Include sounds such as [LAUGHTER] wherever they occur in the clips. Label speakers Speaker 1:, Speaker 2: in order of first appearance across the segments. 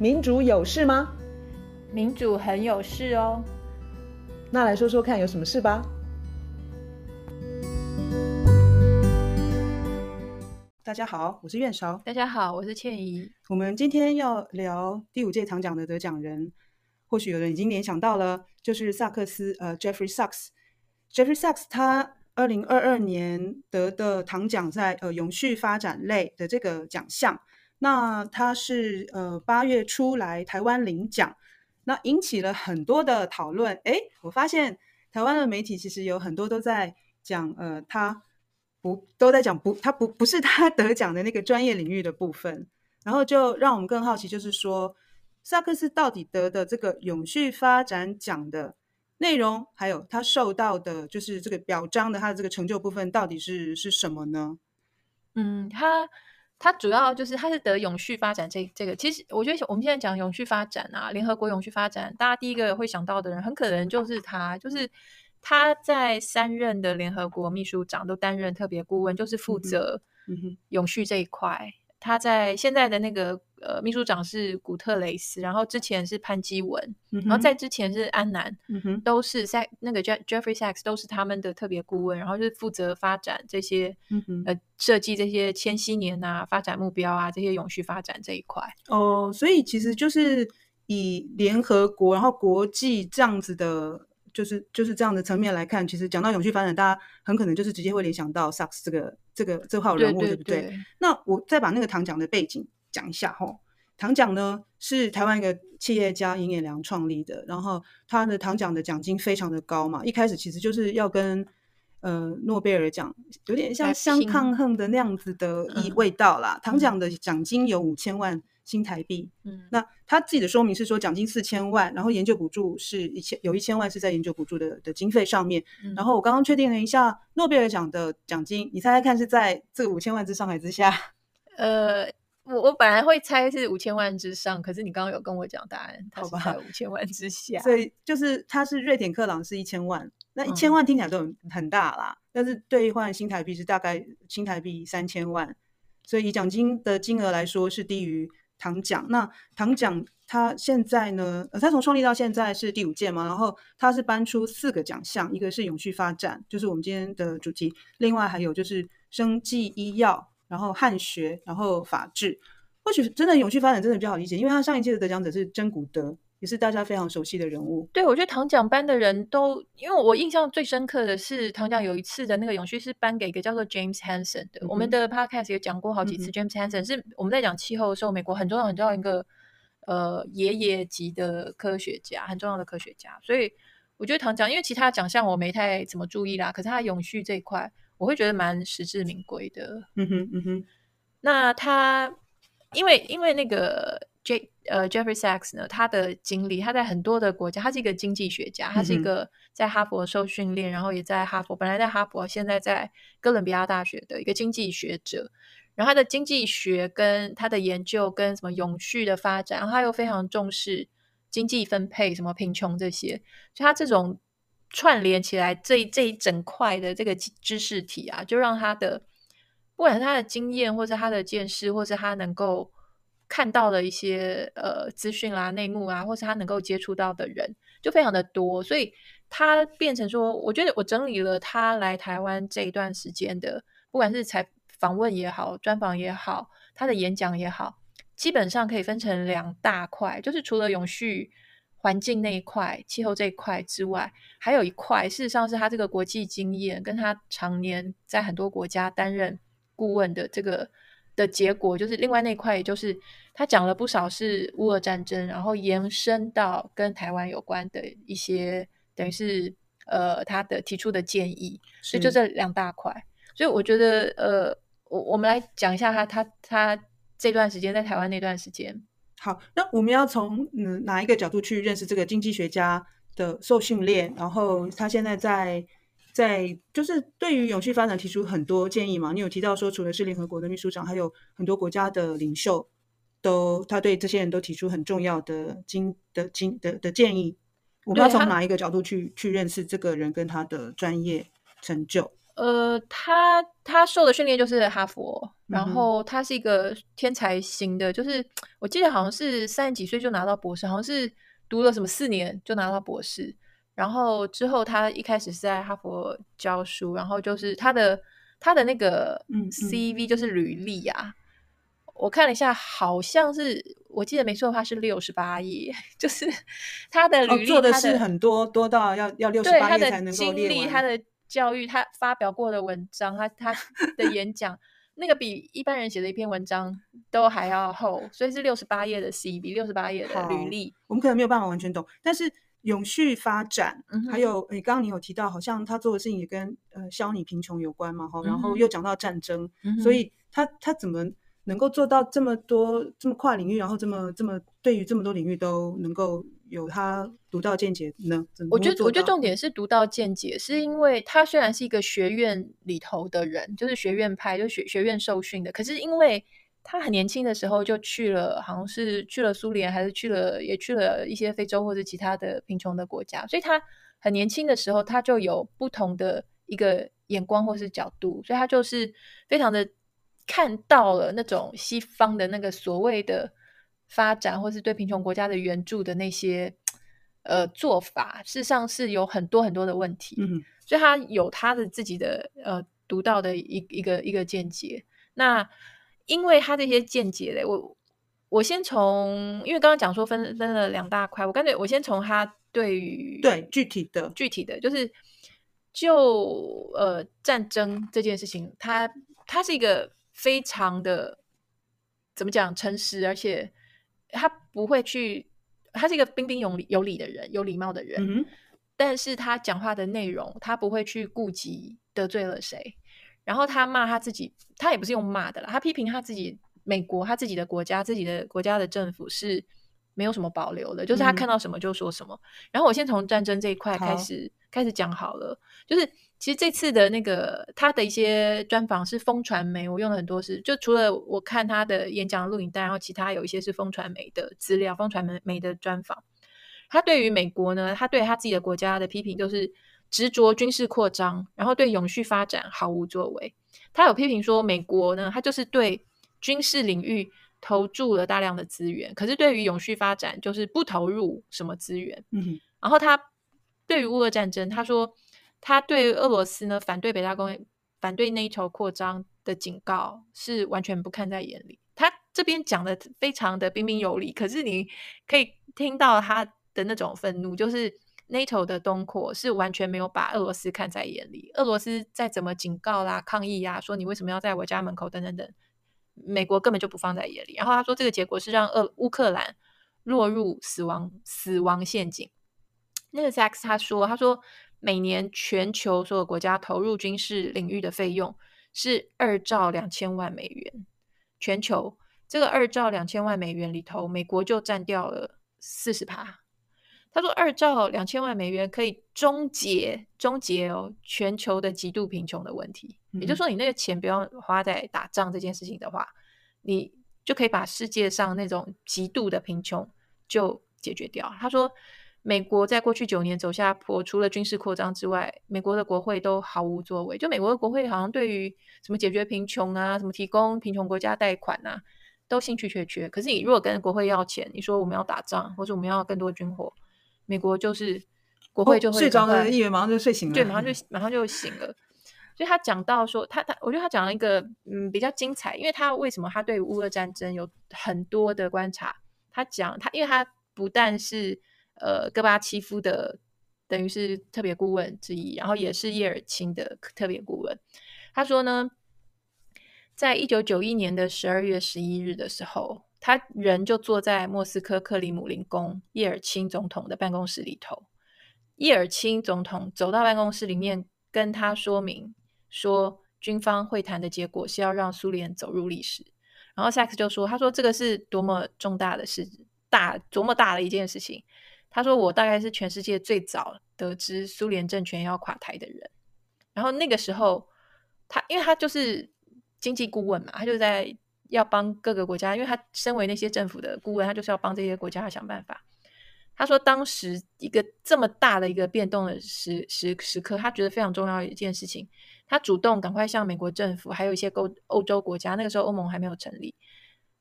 Speaker 1: 民主有事吗？
Speaker 2: 民主很有事哦。
Speaker 1: 那来说说看，有什么事吧？大家好，我是苑韶。
Speaker 2: 大家好，我是倩怡。
Speaker 1: 我们今天要聊第五届唐奖的得奖人，或许有人已经联想到了，就是萨克斯，呃，Jeffrey Sachs。Jeffrey Sachs 他二零二二年得的唐奖在呃永续发展类的这个奖项。那他是呃八月初来台湾领奖，那引起了很多的讨论。诶，我发现台湾的媒体其实有很多都在讲，呃，他不都在讲不，他不不是他 [LAUGHS] 得奖的那个专业领域的部分，然后就让我们更好奇，就是说萨克斯到底得的这个永续发展奖的内容，还有他受到的就是这个表彰的他的这个成就部分，到底是是什么呢？
Speaker 2: 嗯，他。它主要就是它是得永续发展这这个，其实我觉得我们现在讲永续发展啊，联合国永续发展，大家第一个会想到的人，很可能就是他，就是他在三任的联合国秘书长都担任特别顾问，就是负责永续这一块。嗯他在现在的那个呃秘书长是古特雷斯，然后之前是潘基文，嗯、然后在之前是安南，嗯、都是在那个 Jeffrey Sachs 都是他们的特别顾问，然后就是负责发展这些，嗯、呃设计这些千禧年啊发展目标啊这些永续发展这一块。
Speaker 1: 哦，所以其实就是以联合国然后国际这样子的。就是就是这样的层面来看，其实讲到永续发展，大家很可能就是直接会联想到 Sachs 这个这个这号人物，对，不对？那我再把那个唐奖的背景讲一下哈。唐奖呢是台湾一个企业家尹衍良创立的，然后他的唐奖的奖金非常的高嘛，一开始其实就是要跟呃诺贝尔奖有点像相抗衡的那样子的意味道啦。嗯、唐奖的奖金有五千万。新台币，嗯，那他自己的说明是说奖金四千万，然后研究补助是一千，有一千万是在研究补助的的经费上面。嗯、然后我刚刚确定了一下，诺贝尔奖的奖金，你猜猜看是在这个五千万之上还是之下？[LAUGHS]
Speaker 2: 呃，我我本来会猜是五千万之上，可是你刚刚有跟我讲答案，好吧，五千万之下。[LAUGHS]
Speaker 1: 所以就是他是瑞典克朗是一千万，那一千万听起来都很很大啦，嗯、但是兑换新台币是大概新台币三千万，所以以奖金的金额来说是低于。唐奖，那唐奖它现在呢？呃，它从创立到现在是第五届嘛，然后它是颁出四个奖项，一个是永续发展，就是我们今天的主题，另外还有就是生技医药，然后汉学，然后法治。或许真的永续发展真的比较好理解，因为他上一届的得奖者是真古德。也是大家非常熟悉的人物。
Speaker 2: 对，我觉得唐奖颁的人都，因为我印象最深刻的是唐奖有一次的那个永续是颁给一个叫做 James Hansen 的。嗯、我们的 Podcast 也讲过好几次，嗯、James Hansen 是我们在讲气候的时候，美国很重要很重要一个呃爷爷级的科学家，很重要的科学家。所以我觉得唐奖，因为其他奖项我没太怎么注意啦，可是他永续这一块，我会觉得蛮实至名归的。
Speaker 1: 嗯哼，嗯哼。
Speaker 2: 那他因为因为那个。J 呃，Jeffrey Sachs 呢，他的经历，他在很多的国家，他是一个经济学家，他是一个在哈佛受训练，然后也在哈佛，本来在哈佛，现在在哥伦比亚大学的一个经济学者。然后他的经济学跟他的研究跟什么永续的发展，然后他又非常重视经济分配，什么贫穷这些，所以他这种串联起来这一这一整块的这个知识体啊，就让他的不管是他的经验，或是他的见识，或是他能够。看到的一些呃资讯啦、内幕啊，或是他能够接触到的人就非常的多，所以他变成说，我觉得我整理了他来台湾这一段时间的，不管是采访问也好、专访也好、他的演讲也好，基本上可以分成两大块，就是除了永续环境那一块、气候这一块之外，还有一块，事实上是他这个国际经验，跟他常年在很多国家担任顾问的这个。的结果就是另外那块，也就是他讲了不少是乌俄战争，然后延伸到跟台湾有关的一些，等于是呃他的提出的建议，所以就这两大块。所以我觉得呃，我我们来讲一下他他他这段时间在台湾那段时间。
Speaker 1: 好，那我们要从嗯哪一个角度去认识这个经济学家的受训练，然后他现在在。在就是对于永续发展提出很多建议嘛，你有提到说，除了是联合国的秘书长，还有很多国家的领袖，都他对这些人都提出很重要的经的经的的，建议。我们要从哪一个角度去去认识这个人跟他的专业成就？
Speaker 2: 呃，他他受的训练就是哈佛，然后他是一个天才型的，嗯、就是我记得好像是三十几岁就拿到博士，好像是读了什么四年就拿到博士。然后之后他一开始是在哈佛教书，然后就是他的他的那个 CV 就是履历啊，嗯嗯、我看了一下，好像是我记得没错的话是六十八页，[LAUGHS] 就是他的履历、哦、
Speaker 1: 做的是很多多到要要六十八页才能够列完。
Speaker 2: 他的教育，他发表过的文章，他他的演 [LAUGHS] 讲，那个比一般人写的一篇文章都还要厚，所以是六十八页的 CV，六十八页的履历。
Speaker 1: 我们可能没有办法完全懂，但是永续发展，嗯、还有诶，刚刚你有提到，好像他做的事情也跟呃消弭贫穷有关嘛，哈，然后又讲到战争，嗯、所以他他怎么能够做到这么多这么跨领域，然后这么这么对于这么多领域都能够。有他独到见解呢？
Speaker 2: 我觉得，我觉得重点是独到见解，是因为他虽然是一个学院里头的人，就是学院派，就学学院受训的，可是因为他很年轻的时候就去了，好像是去了苏联，还是去了，也去了一些非洲或者其他的贫穷的国家，所以他很年轻的时候，他就有不同的一个眼光或是角度，所以他就是非常的看到了那种西方的那个所谓的。发展或是对贫穷国家的援助的那些呃做法，事实上是有很多很多的问题，嗯，所以他有他的自己的呃独到的一一个一个见解。那因为他这些见解嘞，我我先从，因为刚刚讲说分分了两大块，我干脆我先从他对于
Speaker 1: 对具体的
Speaker 2: 具体的，就是就呃战争这件事情，他他是一个非常的怎么讲诚实，而且。他不会去，他是一个彬彬有礼、有礼的人，有礼貌的人。嗯、但是他讲话的内容，他不会去顾及得罪了谁。然后他骂他自己，他也不是用骂的啦，他批评他自己美国，他自己的国家，自己的国家的政府是没有什么保留的，就是他看到什么就说什么。嗯、然后我先从战争这一块开始好开始讲好了，就是。其实这次的那个他的一些专访是风传媒，我用了很多是，就除了我看他的演讲录影带，然后其他有一些是风传媒的资料，风传媒媒的专访。他对于美国呢，他对他自己的国家的批评就是执着军事扩张，然后对永续发展毫无作为。他有批评说，美国呢，他就是对军事领域投注了大量的资源，可是对于永续发展就是不投入什么资源。嗯，然后他对于乌俄战争，他说。他对俄罗斯呢，反对北大公园、反对 NATO 扩张的警告是完全不看在眼里。他这边讲的非常的彬彬有礼，可是你可以听到他的那种愤怒，就是 NATO 的东扩是完全没有把俄罗斯看在眼里。俄罗斯再怎么警告啦、抗议呀、啊，说你为什么要在我家门口等等等，美国根本就不放在眼里。然后他说，这个结果是让俄乌克兰落入死亡死亡陷阱。那个 Sachs 他说，他说。每年全球所有国家投入军事领域的费用是二兆两千万美元。全球这个二兆两千万美元里头，美国就占掉了四十趴。他说，二兆两千万美元可以终结终结哦全球的极度贫穷的问题。嗯、也就是说，你那个钱不要花在打仗这件事情的话，你就可以把世界上那种极度的贫穷就解决掉。他说。美国在过去九年走下坡，除了军事扩张之外，美国的国会都毫无作为。就美国的国会好像对于什么解决贫穷啊、什么提供贫穷国家贷款啊，都兴趣缺缺。可是你如果跟国会要钱，你说我们要打仗，或者我们要更多军火，美国就是国会就会、哦、睡着了，议员马上就睡醒了，对，马上就马上就醒了。所以他讲到说，他他，我觉得他讲了一个嗯比较精彩，因为他为什么他对乌俄战争有很多的观察？他讲他，因为他不但是。呃，戈巴契夫的等于是特别顾问之一，然后也是叶尔钦的特别顾问。他说呢，在一九九一年的十二月十一日的时候，他人就坐在莫斯科克里姆林宫叶尔钦总统的办公室里头。叶尔钦总统走到办公室里面，跟他说明说，军方会谈的结果是要让苏联走入历史。然后萨克斯就说：“他说这个是多么重大的事，大多么大的一件事情。”他说：“我大概是全世界最早得知苏联政权要垮台的人。然后那个时候，他因为他就是经济顾问嘛，他就在要帮各个国家，因为他身为那些政府的顾问，他就是要帮这些国家想办法。他说，当时一个这么大的一个变动的时时时刻，他觉得非常重要一件事情，他主动赶快向美国政府，还有一些欧欧洲国家，那个时候欧盟还没有成立，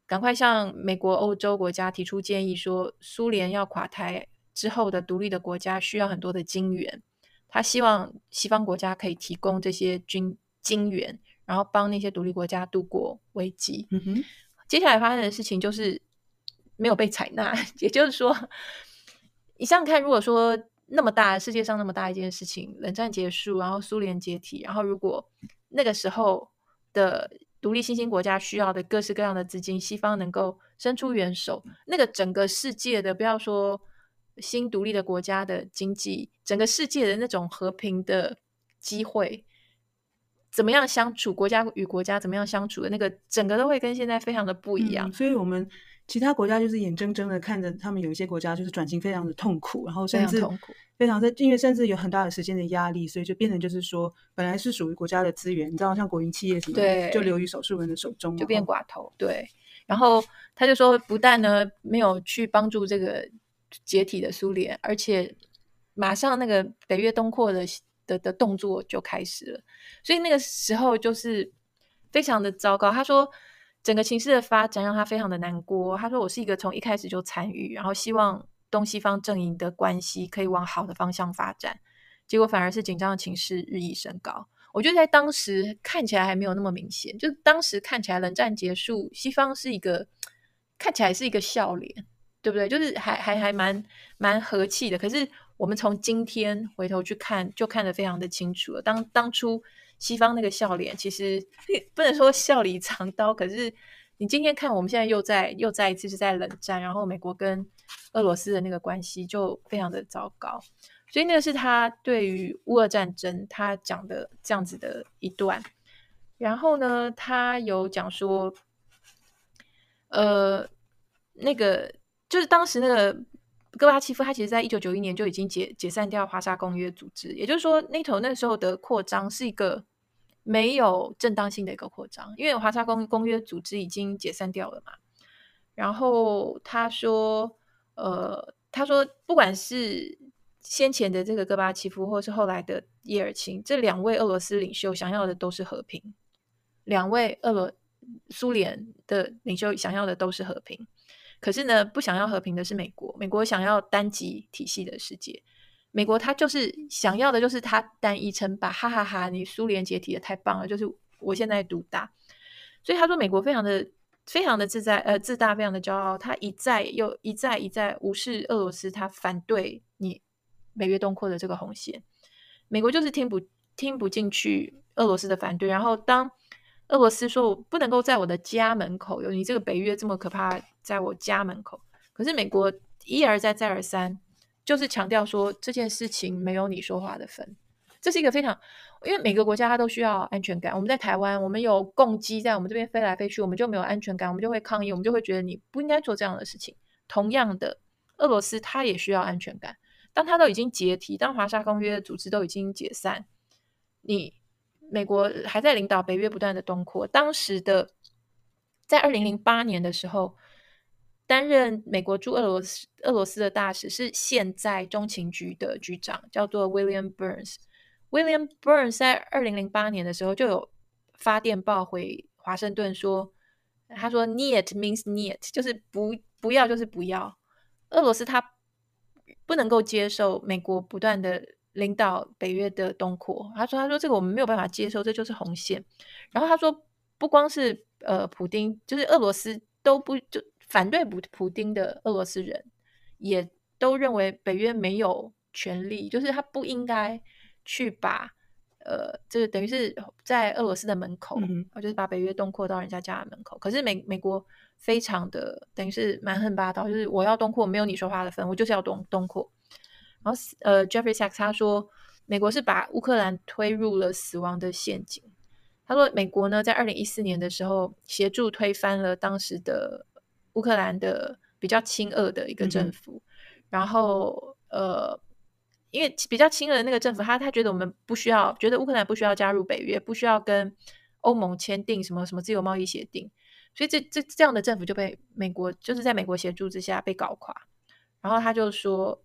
Speaker 2: 赶快向美国、欧洲国家提出建议，说苏联要垮台之后的独立的国家需要很多的金援，他希望西方国家可以提供这些军金援，然后帮那些独立国家度过危机。
Speaker 1: 嗯哼，
Speaker 2: 接下来发生的事情就是没有被采纳，[LAUGHS] 也就是说，你想想看，如果说。那么大，世界上那么大一件事情，冷战结束，然后苏联解体，然后如果那个时候的独立新兴国家需要的各式各样的资金，西方能够伸出援手，那个整个世界的，不要说新独立的国家的经济，整个世界的那种和平的机会，怎么样相处，国家与国家怎么样相处的那个，整个都会跟现在非常的不一样，
Speaker 1: 嗯，所以我们。其他国家就是眼睁睁的看着他们有一些国家就是转型非常的痛苦，然后甚至非常在，因为甚至有很大的时间的压力，所以就变成就是说，本来是属于国家的资源，你知道像国营企业什么的，就流于少数人的手中，
Speaker 2: 就变寡头。对，然后他就说，不但呢没有去帮助这个解体的苏联，而且马上那个北约东扩的的的动作就开始了，所以那个时候就是非常的糟糕。他说。整个情势的发展让他非常的难过。他说：“我是一个从一开始就参与，然后希望东西方阵营的关系可以往好的方向发展，结果反而是紧张的情势日益升高。我觉得在当时看起来还没有那么明显，就当时看起来冷战结束，西方是一个看起来是一个笑脸，对不对？就是还还还蛮蛮和气的。可是我们从今天回头去看，就看得非常的清楚了。当当初。”西方那个笑脸，其实不能说笑里藏刀。可是你今天看，我们现在又在又再一次是在冷战，然后美国跟俄罗斯的那个关系就非常的糟糕。所以那个是他对于乌俄战争他讲的这样子的一段。然后呢，他有讲说，呃，那个就是当时那个戈巴契夫，他其实在一九九一年就已经解解散掉华沙公约组织，也就是说，NATO 那时候的扩张是一个。没有正当性的一个扩张，因为华沙公公约组织已经解散掉了嘛。然后他说，呃，他说，不管是先前的这个戈巴契夫，或是后来的叶尔钦，这两位俄罗斯领袖想要的都是和平。两位俄罗苏联的领袖想要的都是和平，可是呢，不想要和平的是美国。美国想要单极体系的世界。美国他就是想要的，就是他单一称霸，哈哈哈！你苏联解体的太棒了，就是我现在独大。所以他说，美国非常的、非常的自在，呃，自大，非常的骄傲。他一再又一再一再无视俄罗斯，他反对你北约东扩的这个红线。美国就是听不听不进去俄罗斯的反对。然后当俄罗斯说我不能够在我的家门口有你这个北约这么可怕，在我家门口，可是美国一而再再而三。就是强调说这件事情没有你说话的份，这是一个非常，因为每个国家它都需要安全感。我们在台湾，我们有共机在我们这边飞来飞去，我们就没有安全感，我们就会抗议，我们就会觉得你不应该做这样的事情。同样的，俄罗斯它也需要安全感。当它都已经解体，当华沙公约组织都已经解散，你美国还在领导北约不断的东扩。当时的在二零零八年的时候。担任美国驻俄罗斯俄罗斯的大使是现在中情局的局长，叫做 William Burns。William Burns 在二零零八年的时候就有发电报回华盛顿说，他说 n e e t means n e e t 就是不不要就是不要。俄罗斯他不能够接受美国不断的领导北约的东扩。他说：“他说这个我们没有办法接受，这就是红线。”然后他说：“不光是呃普丁，就是俄罗斯都不就。”反对普普丁的俄罗斯人也都认为北约没有权利，就是他不应该去把呃，这个等于是在俄罗斯的门口，嗯、就是把北约东扩到人家家的门口。可是美美国非常的等于是蛮横霸道，就是我要东扩，没有你说话的份，我就是要东东扩。然后呃，Jeffrey Sachs 他说，美国是把乌克兰推入了死亡的陷阱。他说，美国呢在二零一四年的时候协助推翻了当时的。乌克兰的比较亲俄的一个政府，嗯、然后呃，因为比较亲俄的那个政府，他他觉得我们不需要，觉得乌克兰不需要加入北约，不需要跟欧盟签订什么什么自由贸易协定，所以这这这样的政府就被美国就是在美国协助之下被搞垮。然后他就说，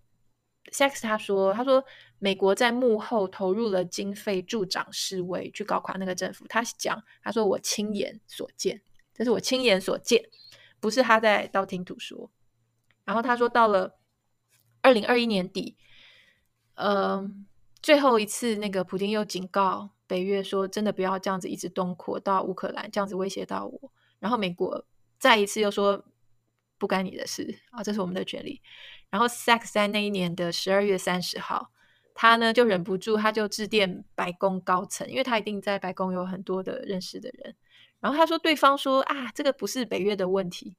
Speaker 2: Sex，他说，他说美国在幕后投入了经费助长示威，去搞垮那个政府。他讲，他说我亲眼所见，这是我亲眼所见，不是他在道听途说。然后他说，到了二零二一年底，呃，最后一次那个普丁又警告北约说，真的不要这样子一直东扩到乌克兰，这样子威胁到我。然后美国再一次又说，不干你的事啊，这是我们的权利。然后 Sack 在那一年的十二月三十号，他呢就忍不住，他就致电白宫高层，因为他一定在白宫有很多的认识的人。然后他说，对方说啊，这个不是北约的问题。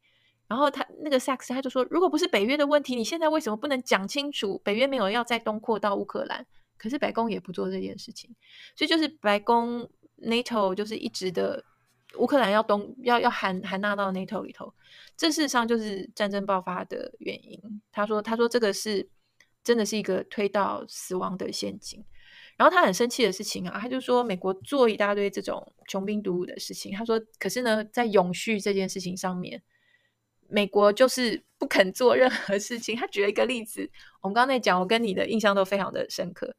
Speaker 2: 然后他那个 Sax 他就说，如果不是北约的问题，你现在为什么不能讲清楚？北约没有要再东扩到乌克兰，可是白宫也不做这件事情，所以就是白宫 NATO 就是一直的乌克兰要东要要含含纳到 NATO 里头。这事实上就是战争爆发的原因。他说：“他说这个是真的是一个推到死亡的陷阱。”然后他很生气的事情啊，他就说：“美国做一大堆这种穷兵黩武的事情。”他说：“可是呢，在永续这件事情上面，美国就是不肯做任何事情。”他举了一个例子，我们刚才讲，我跟你的印象都非常的深刻。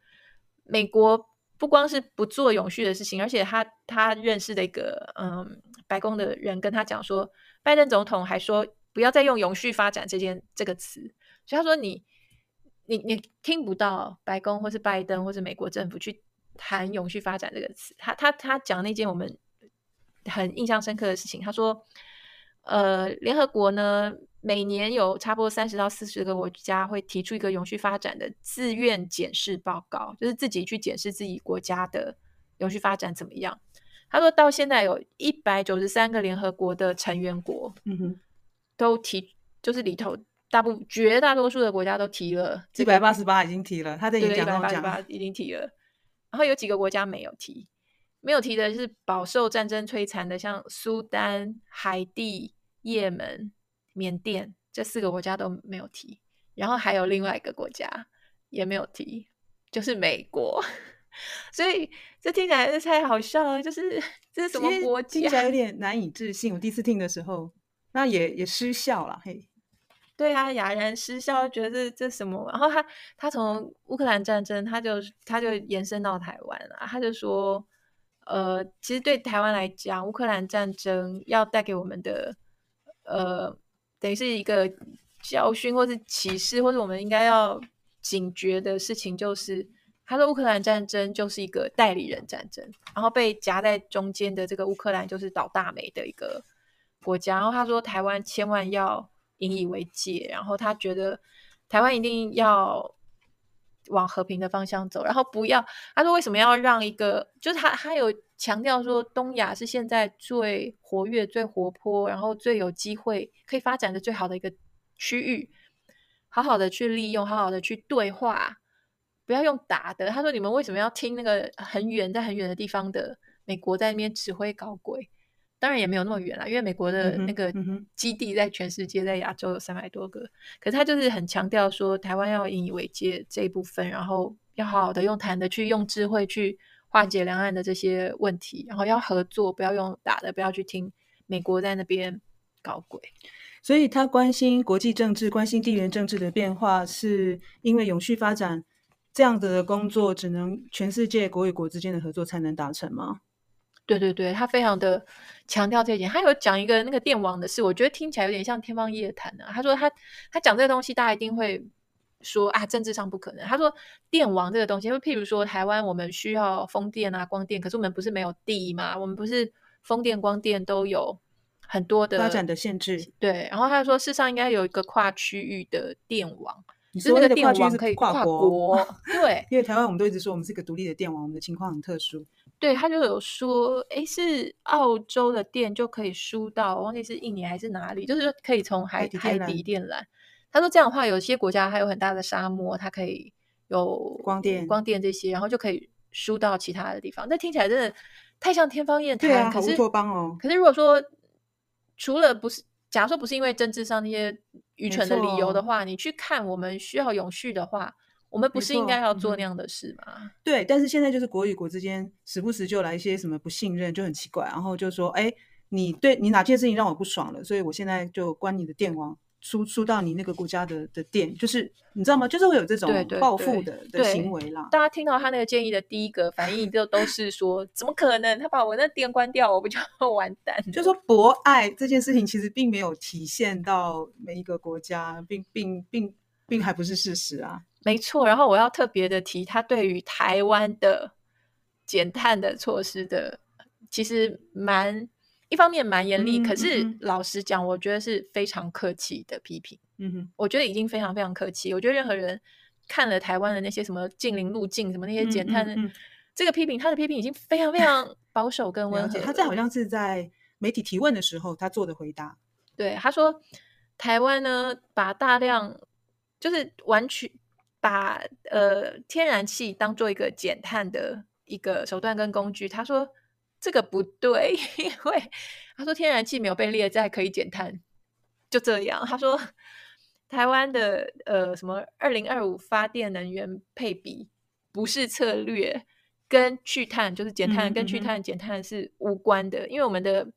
Speaker 2: 美国不光是不做永续的事情，而且他他认识的一个嗯白宫的人跟他讲说。拜登总统还说不要再用“永续发展”这件这个词，所以他说你你你听不到白宫或是拜登或是美国政府去谈“永续发展”这个词。他他他讲那件我们很印象深刻的事情，他说，呃，联合国呢每年有差不多三十到四十个国家会提出一个永续发展的自愿检视报告，就是自己去检视自己国家的永续发展怎么样。他说到现在有一百九十三个联合国的成员国，嗯哼，都提，就是里头大部绝大多数的国家都提了，
Speaker 1: 一百八十八已经提了，他在演讲中讲
Speaker 2: 已经提了，然后有几个国家没有提，没有提的是饱受战争摧残的，像苏丹、海地、也门、缅甸这四个国家都没有提，然后还有另外一个国家也没有提，就是美国。[LAUGHS] 所以这听起来是太好笑了，就是这是什么国家？
Speaker 1: 听起来有 [LAUGHS] 点难以置信。我第一次听的时候，那也也失笑了。嘿，
Speaker 2: 对啊，哑然失笑，觉得这这什么？然后他他从乌克兰战争，他就他就延伸到台湾了。他就说，呃，其实对台湾来讲，乌克兰战争要带给我们的，呃，等于是一个教训，或是启示，或者我们应该要警觉的事情，就是。他说：“乌克兰战争就是一个代理人战争，然后被夹在中间的这个乌克兰就是倒大霉的一个国家。然后他说，台湾千万要引以为戒，然后他觉得台湾一定要往和平的方向走，然后不要。他说为什么要让一个？就是他他有强调说，东亚是现在最活跃、最活泼，然后最有机会可以发展的最好的一个区域，好好的去利用，好好的去对话。”不要用打的。他说：“你们为什么要听那个很远在很远的地方的美国在那边指挥搞鬼？当然也没有那么远啦，因为美国的那个基地在全世界，在亚洲有三百多个。可是他就是很强调说，台湾要引以为戒这一部分，然后要好好的用谈的去用智慧去化解两岸的这些问题，然后要合作，不要用打的，不要去听美国在那边搞鬼。
Speaker 1: 所以他关心国际政治，关心地缘政治的变化，是因为永续发展。”这样子的工作只能全世界国与国之间的合作才能达成吗？
Speaker 2: 对对对，他非常的强调这一点。他有讲一个那个电网的事，我觉得听起来有点像天方夜谭啊。他说他他讲这个东西，大家一定会说啊，政治上不可能。他说电网这个东西，就譬如说台湾我们需要风电啊、光电，可是我们不是没有地嘛？我们不是风电、光电都有很多的
Speaker 1: 发展的限制。
Speaker 2: 对，然后他说，事实上应该有一个跨区域的电网。你说那个电网可以跨国，[LAUGHS] 对，
Speaker 1: 因为台湾我们都一直说我们是一个独立的电网，我们的情况很特殊。
Speaker 2: 对，他就有说，哎，是澳洲的电就可以输到，忘记是印尼还是哪里，就是可以从海底海底电缆。他说这样的话，有些国家还有很大的沙漠，它可以有
Speaker 1: 光电、
Speaker 2: 光电这些，然后就可以输到其他的地方。那听起来真的太像天方夜谭，
Speaker 1: 对啊，
Speaker 2: 可是
Speaker 1: 乌托邦哦。
Speaker 2: 可是如果说除了不是。假如说不是因为政治上那些愚蠢的理由的话，你去看我们需要永续的话，我们不是应该要做那样的事吗？
Speaker 1: 嗯、对，但是现在就是国与国之间时不时就来一些什么不信任，就很奇怪。然后就说，哎，你对你哪件事情让我不爽了，所以我现在就关你的电网，输输到你那个国家的的电，就是你知道吗？就是会有这种报复的的行为啦。
Speaker 2: 大家听到他那个建议的第一个反应就都是说，[LAUGHS] 怎么可能？他把我那电关掉，我不就 [LAUGHS] 完蛋？
Speaker 1: 就说博爱这件事情其实并没有体现到每一个国家，并并并并还不是事实啊。
Speaker 2: 没错。然后我要特别的提，他对于台湾的减碳的措施的，其实蛮。一方面蛮严厉，嗯、可是老实讲，我觉得是非常客气的批评。嗯哼，我觉得已经非常非常客气。我觉得任何人看了台湾的那些什么近邻路径，什么那些减碳的、嗯嗯嗯、这个批评，他的批评已经非常非常 [LAUGHS] 保守跟温和。
Speaker 1: 他这好像是在媒体提问的时候他做的回答。
Speaker 2: 对，他说台湾呢，把大量就是完全把呃天然气当做一个减碳的一个手段跟工具。他说。这个不对，[LAUGHS] 因为他说天然气没有被列在可以减碳，就这样。他说台湾的呃什么二零二五发电能源配比不是策略，跟去碳就是减碳，跟去碳减碳是无关的。因为我们的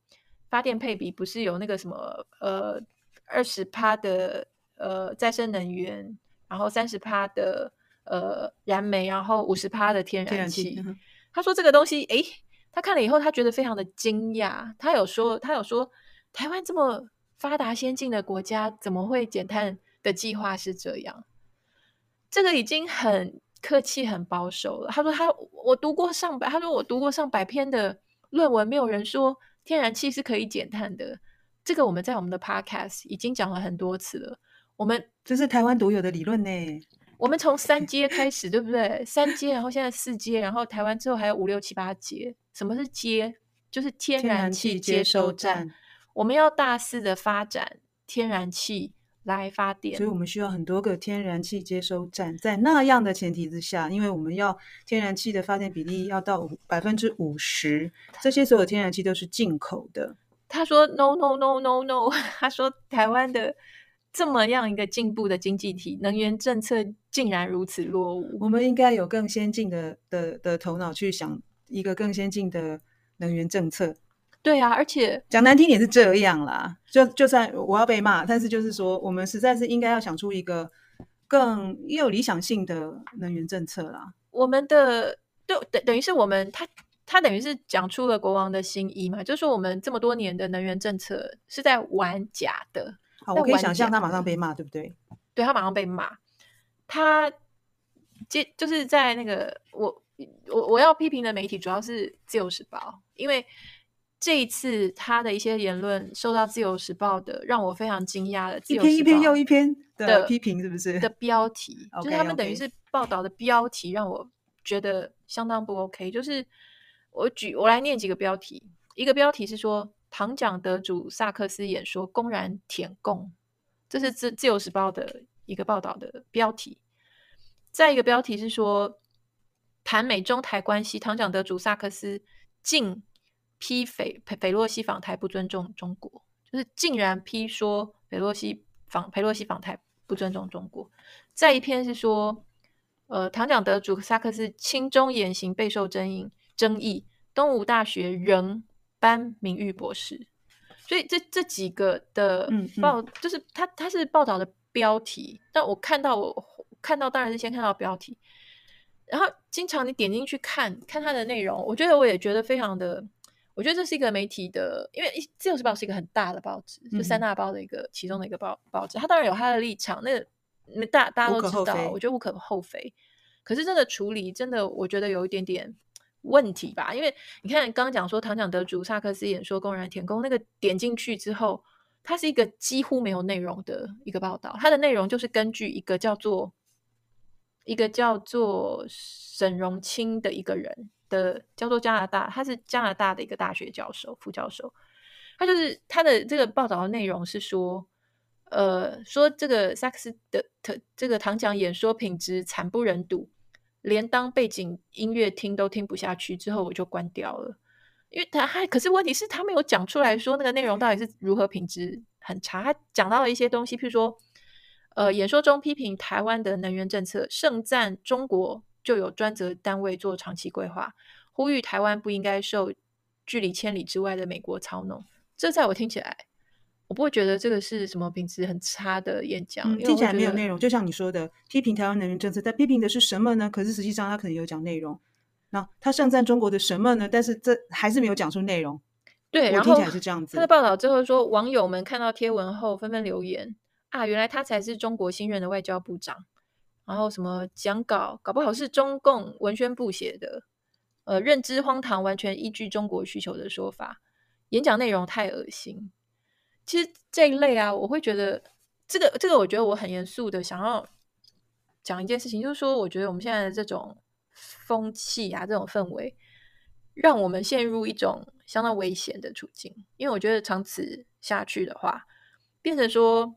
Speaker 2: 发电配比不是有那个什么呃二十趴的呃再生能源，然后三十趴的呃燃煤，然后五十趴的天然气。他说这个东西诶他看了以后，他觉得非常的惊讶。他有说，他有说，台湾这么发达先进的国家，怎么会减碳的计划是这样？这个已经很客气、很保守了。他说他，他我读过上百，他说我读过上百篇的论文，没有人说天然气是可以减碳的。这个我们在我们的 podcast 已经讲了很多次了。我们
Speaker 1: 这是台湾独有的理论呢。
Speaker 2: 我们从三阶开始，对不对？三阶，然后现在四阶，然后台湾之后还有五六七八阶。什么是阶？就是天然气接收站。我们要大肆的发展天然气来发电，
Speaker 1: 所以我们需要很多个天然气接收站。在那样的前提之下，因为我们要天然气的发电比例要到百分之五十，这些所有天然气都是进口的。
Speaker 2: 他说：“No no no no no。[LAUGHS] ”他说：“台湾的。”这么样一个进步的经济体，能源政策竟然如此落伍。
Speaker 1: 我们应该有更先进的的的头脑去想一个更先进的能源政策。
Speaker 2: 对啊，而且
Speaker 1: 讲难听点是这样啦。就就算我要被骂，但是就是说，我们实在是应该要想出一个更有理想性的能源政策啦。
Speaker 2: 我们的就等等于是我们他他等于是讲出了国王的心意嘛，就是说我们这么多年的能源政策是在玩假的。
Speaker 1: 我可以想象他马上被骂，对不对？
Speaker 2: 对，他马上被骂。他接就是在那个我我我要批评的媒体主要是《自由时报》，因为这一次他的一些言论受到《自由时报》的让我非常惊讶的，
Speaker 1: 一篇一篇又一篇的批评，是不是？
Speaker 2: 的标题就是他们等于是报道的标题，让我觉得相当不 OK。就是我举我来念几个标题，一个标题是说。唐奖得主萨克斯演说公然舔共，这是自自由时报的一个报道的标题。再一个标题是说，谈美中台关系，唐奖得主萨克斯竟批斐斐洛西访台不尊重中国，就是竟然批说斐洛西访斐洛西访台不尊重中国。再一篇是说，呃，唐奖得主萨克斯亲中言行备受争议，争议东吴大学仍。颁名誉博士，所以这这几个的报，嗯。嗯、就是他他是报道的标题，但我看到我看到当然是先看到标题，然后经常你点进去看看它的内容，我觉得我也觉得非常的，我觉得这是一个媒体的，因为《自由时报》是一个很大的报纸，就三大报的一个、嗯、其中的一个报报纸，它当然有它的立场，那那大大家都知道，我觉得无可厚非，可是这个处理真的，我觉得有一点点。问题吧，因为你看刚刚讲说唐奖得主萨克斯演说公然舔共，那个点进去之后，它是一个几乎没有内容的一个报道，它的内容就是根据一个叫做一个叫做沈荣清的一个人的，叫做加拿大，他是加拿大的一个大学教授、副教授，他就是他的这个报道的内容是说，呃，说这个萨克斯的特这个唐奖演说品质惨不忍睹。连当背景音乐听都听不下去，之后我就关掉了，因为他还可是问题是，他没有讲出来说那个内容到底是如何品质很差。他讲到了一些东西，譬如说，呃，演说中批评台湾的能源政策，盛赞中国就有专责单位做长期规划，呼吁台湾不应该受距离千里之外的美国操弄。这在我听起来我不会觉得这个是什么品质很差的演讲，
Speaker 1: 嗯、听起来没有内容。就像你说的，批评台湾能源政策，但批评的是什么呢？可是实际上他可能有讲内容。那他盛赞中国的什么呢？但是这还是没有讲出内容。
Speaker 2: 对，
Speaker 1: 我听起来是这样子。
Speaker 2: 他的报道最后说，网友们看到贴文后纷纷留言啊，原来他才是中国新任的外交部长。然后什么讲稿，搞不好是中共文宣部写的，呃，认知荒唐，完全依据中国需求的说法。演讲内容太恶心。其实这一类啊，我会觉得这个这个，我觉得我很严肃的想要讲一件事情，就是说，我觉得我们现在的这种风气啊，这种氛围，让我们陷入一种相当危险的处境。因为我觉得长此下去的话，变成说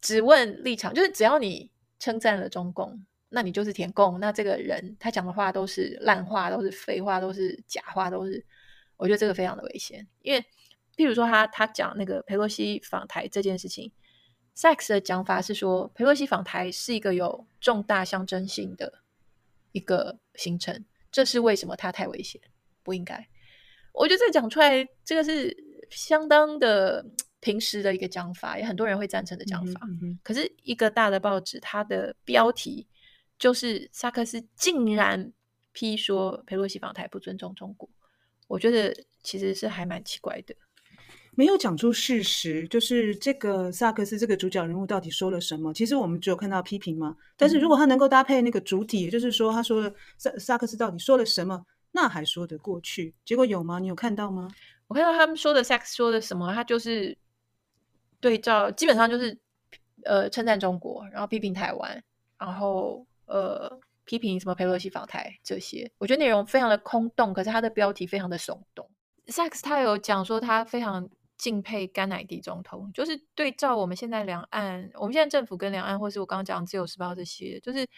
Speaker 2: 只问立场，就是只要你称赞了中共，那你就是舔共，那这个人他讲的话都是烂话，都是废话，都是假话，都是，我觉得这个非常的危险，因为。譬如说他，他他讲那个佩洛西访台这件事情，Sachs 的讲法是说，佩洛西访台是一个有重大象征性的一个行程，这是为什么他太危险，不应该。我觉得这讲出来，这个是相当的平时的一个讲法，也很多人会赞成的讲法。嗯嗯、可是，一个大的报纸，它的标题就是萨克斯竟然批说佩洛西访台不尊重中国，我觉得其实是还蛮奇怪的。
Speaker 1: 没有讲出事实，就是这个萨克斯这个主角人物到底说了什么？其实我们只有看到批评嘛。但是如果他能够搭配那个主体，也就是说他说了萨萨克斯到底说了什么，那还说得过去。结果有吗？你有看到吗？
Speaker 2: 我看到他们说的萨克斯说的什么，他就是对照，基本上就是呃称赞中国，然后批评台湾，然后呃批评什么佩洛西访台这些。我觉得内容非常的空洞，可是他的标题非常的耸动。萨克斯他有讲说他非常。敬佩甘乃迪总统，就是对照我们现在两岸，我们现在政府跟两岸，或是我刚刚讲自由时报这些，就是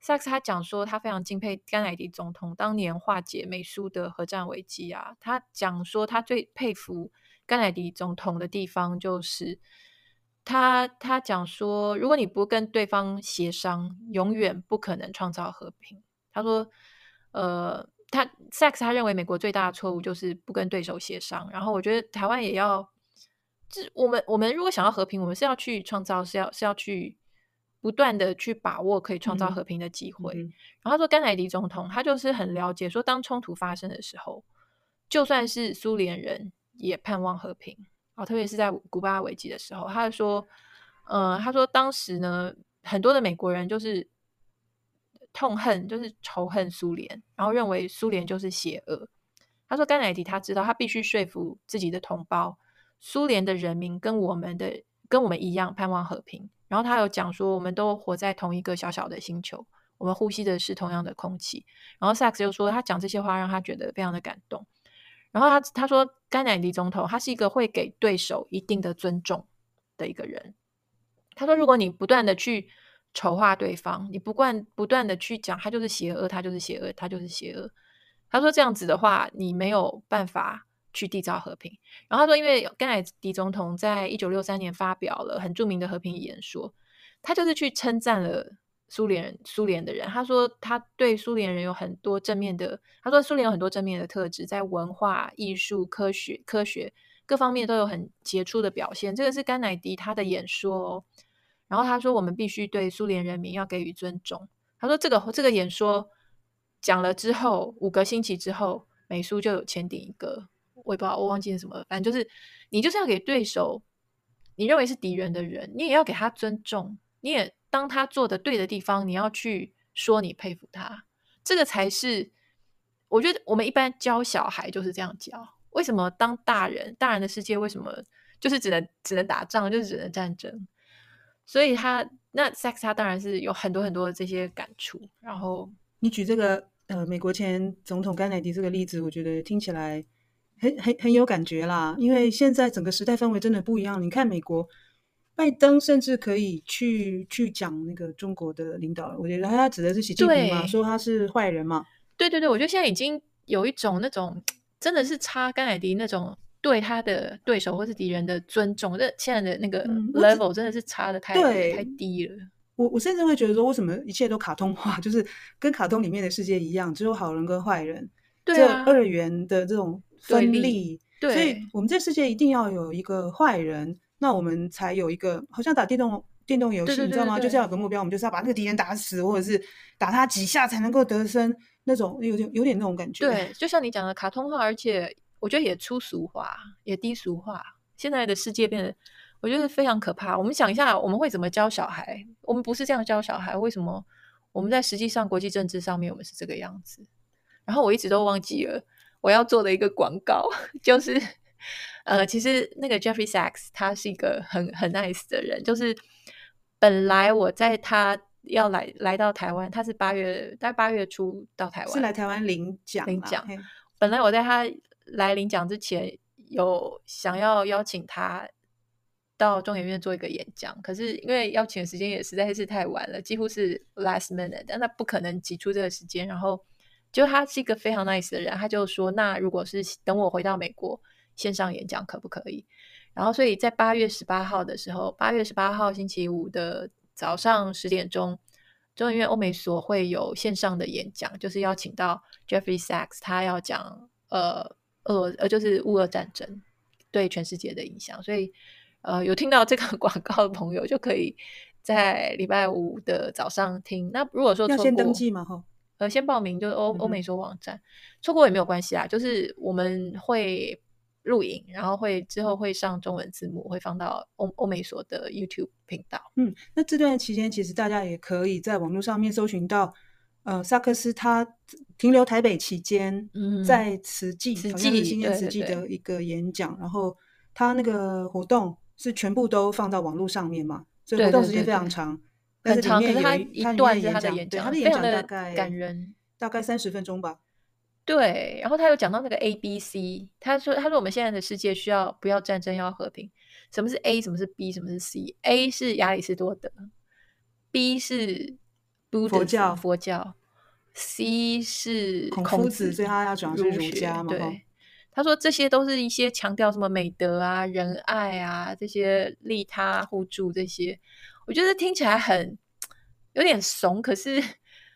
Speaker 2: 萨克斯他讲说他非常敬佩甘乃迪总统当年化解美苏的核战危机啊。他讲说他最佩服甘乃迪总统的地方就是他他讲说，如果你不跟对方协商，永远不可能创造和平。他说，呃。他 Sachs 他认为美国最大的错误就是不跟对手协商，然后我觉得台湾也要，这我们我们如果想要和平，我们是要去创造，是要是要去不断的去把握可以创造和平的机会。嗯嗯、然后他说甘乃迪总统他就是很了解，说当冲突发生的时候，就算是苏联人也盼望和平啊，特别是在古巴危机的时候，他就说，呃，他说当时呢，很多的美国人就是。痛恨就是仇恨苏联，然后认为苏联就是邪恶。他说甘乃迪他知道他必须说服自己的同胞，苏联的人民跟我们的跟我们一样盼望和平。然后他有讲说，我们都活在同一个小小的星球，我们呼吸的是同样的空气。然后萨克斯又说他讲这些话让他觉得非常的感动。然后他他说甘乃迪总统他是一个会给对手一定的尊重的一个人。他说如果你不断的去丑化对方，你不断不断的去讲他就是邪恶，他就是邪恶，他就是邪恶。他说这样子的话，你没有办法去缔造和平。然后他说，因为甘乃迪总统在一九六三年发表了很著名的和平演说，他就是去称赞了苏联人，苏联的人。他说他对苏联人有很多正面的，他说苏联有很多正面的特质，在文化、艺术、科学、科学各方面都有很杰出的表现。这个是甘乃迪他的演说哦。然后他说：“我们必须对苏联人民要给予尊重。”他说：“这个这个演说讲了之后，五个星期之后，美苏就有签订一个，我也不知道，我忘记了什么，反正就是你就是要给对手，你认为是敌人的人，你也要给他尊重，你也当他做的对的地方，你要去说你佩服他，这个才是我觉得我们一般教小孩就是这样教。为什么当大人，大人的世界为什么就是只能只能打仗，就是只能战争？”所以他那 Sachs 他当然是有很多很多的这些感触。然后
Speaker 1: 你举这个呃美国前总统甘乃迪这个例子，我觉得听起来很很很有感觉啦。因为现在整个时代氛围真的不一样。你看美国拜登甚至可以去去讲那个中国的领导人，我觉得他指的是习近平嘛，说他是坏人嘛。
Speaker 2: 对对对，我觉得现在已经有一种那种真的是差甘乃迪那种。对他的对手或是敌人的尊重，这现在的那个 level 真的是差的太、嗯、太低了。
Speaker 1: 我我甚至会觉得说，为什么一切都卡通化，[LAUGHS] 就是跟卡通里面的世界一样，只有好人跟坏人，对、啊、这二元的这种分立，
Speaker 2: 对，
Speaker 1: 所以我们这世界一定要有一个坏人，那我们才有一个好像打电动电动游戏，你知道吗？就是要有个目标，我们就是要把那个敌人打死，或者是打他几下才能够得胜，那种有点有点那种感觉。
Speaker 2: 对，就像你讲的卡通化，而且我觉得也粗俗化，也低俗化。现在的世界变得，我觉得非常可怕。我们想一下，我们会怎么教小孩？我们不是这样教小孩，为什么我们在实际上国际政治上面我们是这个样子？然后我一直都忘记了我要做的一个广告，[LAUGHS] 就是呃，其实那个 Jeffrey Sachs 他是一个很很 nice 的人，就是本来我在他要来来到台湾，他是八月在八月初到台湾，
Speaker 1: 是来台湾领奖
Speaker 2: 领奖。本来我在他来领奖之前。有想要邀请他到中研院做一个演讲，可是因为邀请的时间也实在是太晚了，几乎是 last minute，但他不可能挤出这个时间。然后就他是一个非常 nice 的人，他就说：“那如果是等我回到美国线上演讲可不可以？”然后所以在八月十八号的时候，八月十八号星期五的早上十点钟，中研院欧美所会有线上的演讲，就是邀请到 Jeffrey Sachs，他要讲呃。呃呃，就是乌俄战争对全世界的影响，所以呃，有听到这个 [LAUGHS] 广告的朋友就可以在礼拜五的早上听。那如果说
Speaker 1: 要先登记嘛？哈，
Speaker 2: 呃，先报名，就是欧欧美所网站，错过也没有关系啊。就是我们会录影，然后会之后会上中文字幕，会放到欧欧美所的 YouTube 频道。
Speaker 1: 嗯，那这段期间其实大家也可以在网络上面搜寻到。呃，萨克斯他停留台北期间，嗯、在慈济，好像是新年慈济的一个演讲，然后他那个活动是全部都放到网络上面嘛，所以活动时间非常长，
Speaker 2: 对对对对，很长，可是他一段是他的
Speaker 1: 演讲，他的演讲大概
Speaker 2: 感人，
Speaker 1: 大概三十分钟吧。
Speaker 2: 对，然后他有讲到那个 A B C，他说他说我们现在的世界需要不要战争，要和平。什么是 A？什么是 B？什么是 C？A 是亚里士多德，B 是。
Speaker 1: 佛教，
Speaker 2: 佛教，C 是
Speaker 1: 孔夫子，所以他要讲的是儒家嘛。
Speaker 2: 对，他说这些都是一些强调什么美德啊、仁爱啊这些利他互助这些，我觉得听起来很有点怂，可是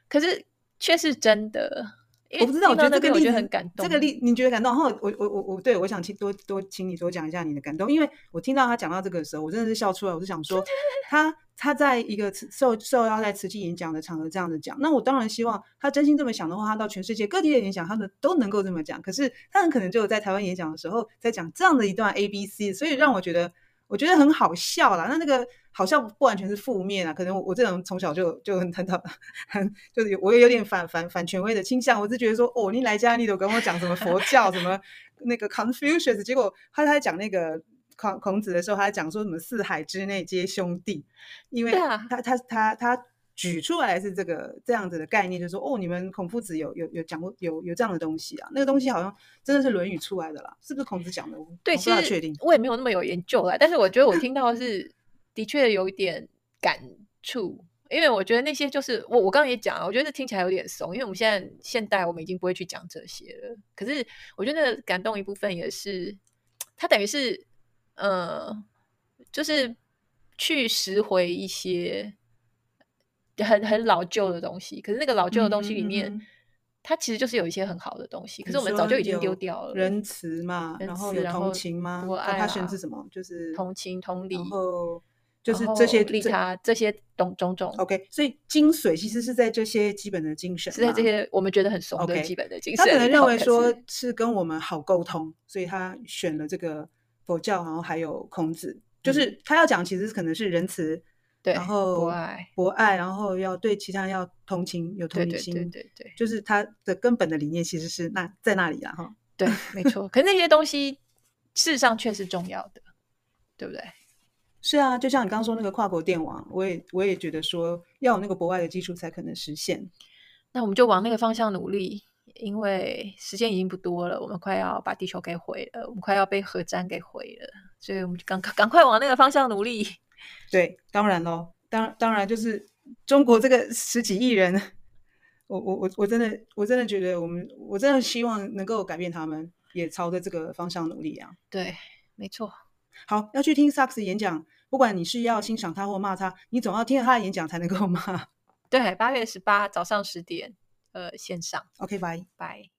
Speaker 2: 可是却是真的。
Speaker 1: 我不知道，我觉得这个例子
Speaker 2: 很感动。
Speaker 1: 这个例你觉得感动？然后我我我我对我想请多多请你多讲一下你的感动，因为我听到他讲到这个的时候，我真的是笑出来。我是想说，[LAUGHS] 他他在一个受受邀在慈济演讲的场合这样子讲，那我当然希望他真心这么想的话，他到全世界各地的演讲，他们都能够这么讲。可是他很可能就在台湾演讲的时候，在讲这样的一段 A B C，所以让我觉得。我觉得很好笑啦，那那个好像不完全是负面啊，可能我，我这种从小就就很很讨很就是有我也有点反反反权威的倾向，我是觉得说哦，你来家里都跟我讲什么佛教什么那个 Confucius，结果他他在讲那个孔孔子的时候，他在讲说什么四海之内皆兄弟，因为他他他他。他举出来是这个这样子的概念，就是说哦，你们孔夫子有有有讲过有有这样的东西啊，那个东西好像真的是《论语》出来的啦，是不是孔子讲的？
Speaker 2: 对，其实我也没有那么有研究啦，但是我觉得我听到的是的确有一点感触，因为我觉得那些就是我我刚刚也讲了，我觉得听起来有点怂，因为我们现在现代我们已经不会去讲这些了。可是我觉得感动一部分也是，他等于是呃，就是去拾回一些。很很老旧的东西，可是那个老旧的东西里面，嗯嗯、它其实就是有一些很好的东西，可是我们早就已经丢掉了。
Speaker 1: 仁慈嘛，然后有同情吗？他选是什么？就是
Speaker 2: 同情、同理，
Speaker 1: 然后就是这些
Speaker 2: 利他这些种种种。
Speaker 1: OK，所以精髓其实是在这些基本的精神，
Speaker 2: 是在这些我们觉得很怂的基本的精神。Okay,
Speaker 1: 他可能认为说是跟我们好沟通，所以他选了这个佛教，然后还有孔子，就是他要讲其实可能是仁慈。对，然后博爱，博爱，然后要对其他人要同情，有同理心，对对对，对，对，就是他的根本的理念其实是那在那里啊，哈，
Speaker 2: 对，没错。可是那些东西事实上却是重要的，对不对？
Speaker 1: 是啊，就像你刚刚说那个跨国电网，我也我也觉得说要有那个博爱的基础才可能实现。
Speaker 2: 那我们就往那个方向努力，因为时间已经不多了，我们快要把地球给毁了，我们快要被核战给毁了，所以我们就赶赶快往那个方向努力。
Speaker 1: 对，当然喽，当当然就是中国这个十几亿人，我我我我真的我真的觉得我们我真的希望能够改变他们，也朝着这个方向努力啊。
Speaker 2: 对，没错。
Speaker 1: 好，要去听萨克斯演讲，不管你是要欣赏他或骂他，你总要听他的演讲才能够骂。
Speaker 2: 对，八月十八早上十点，呃，线上。
Speaker 1: OK，拜
Speaker 2: 拜。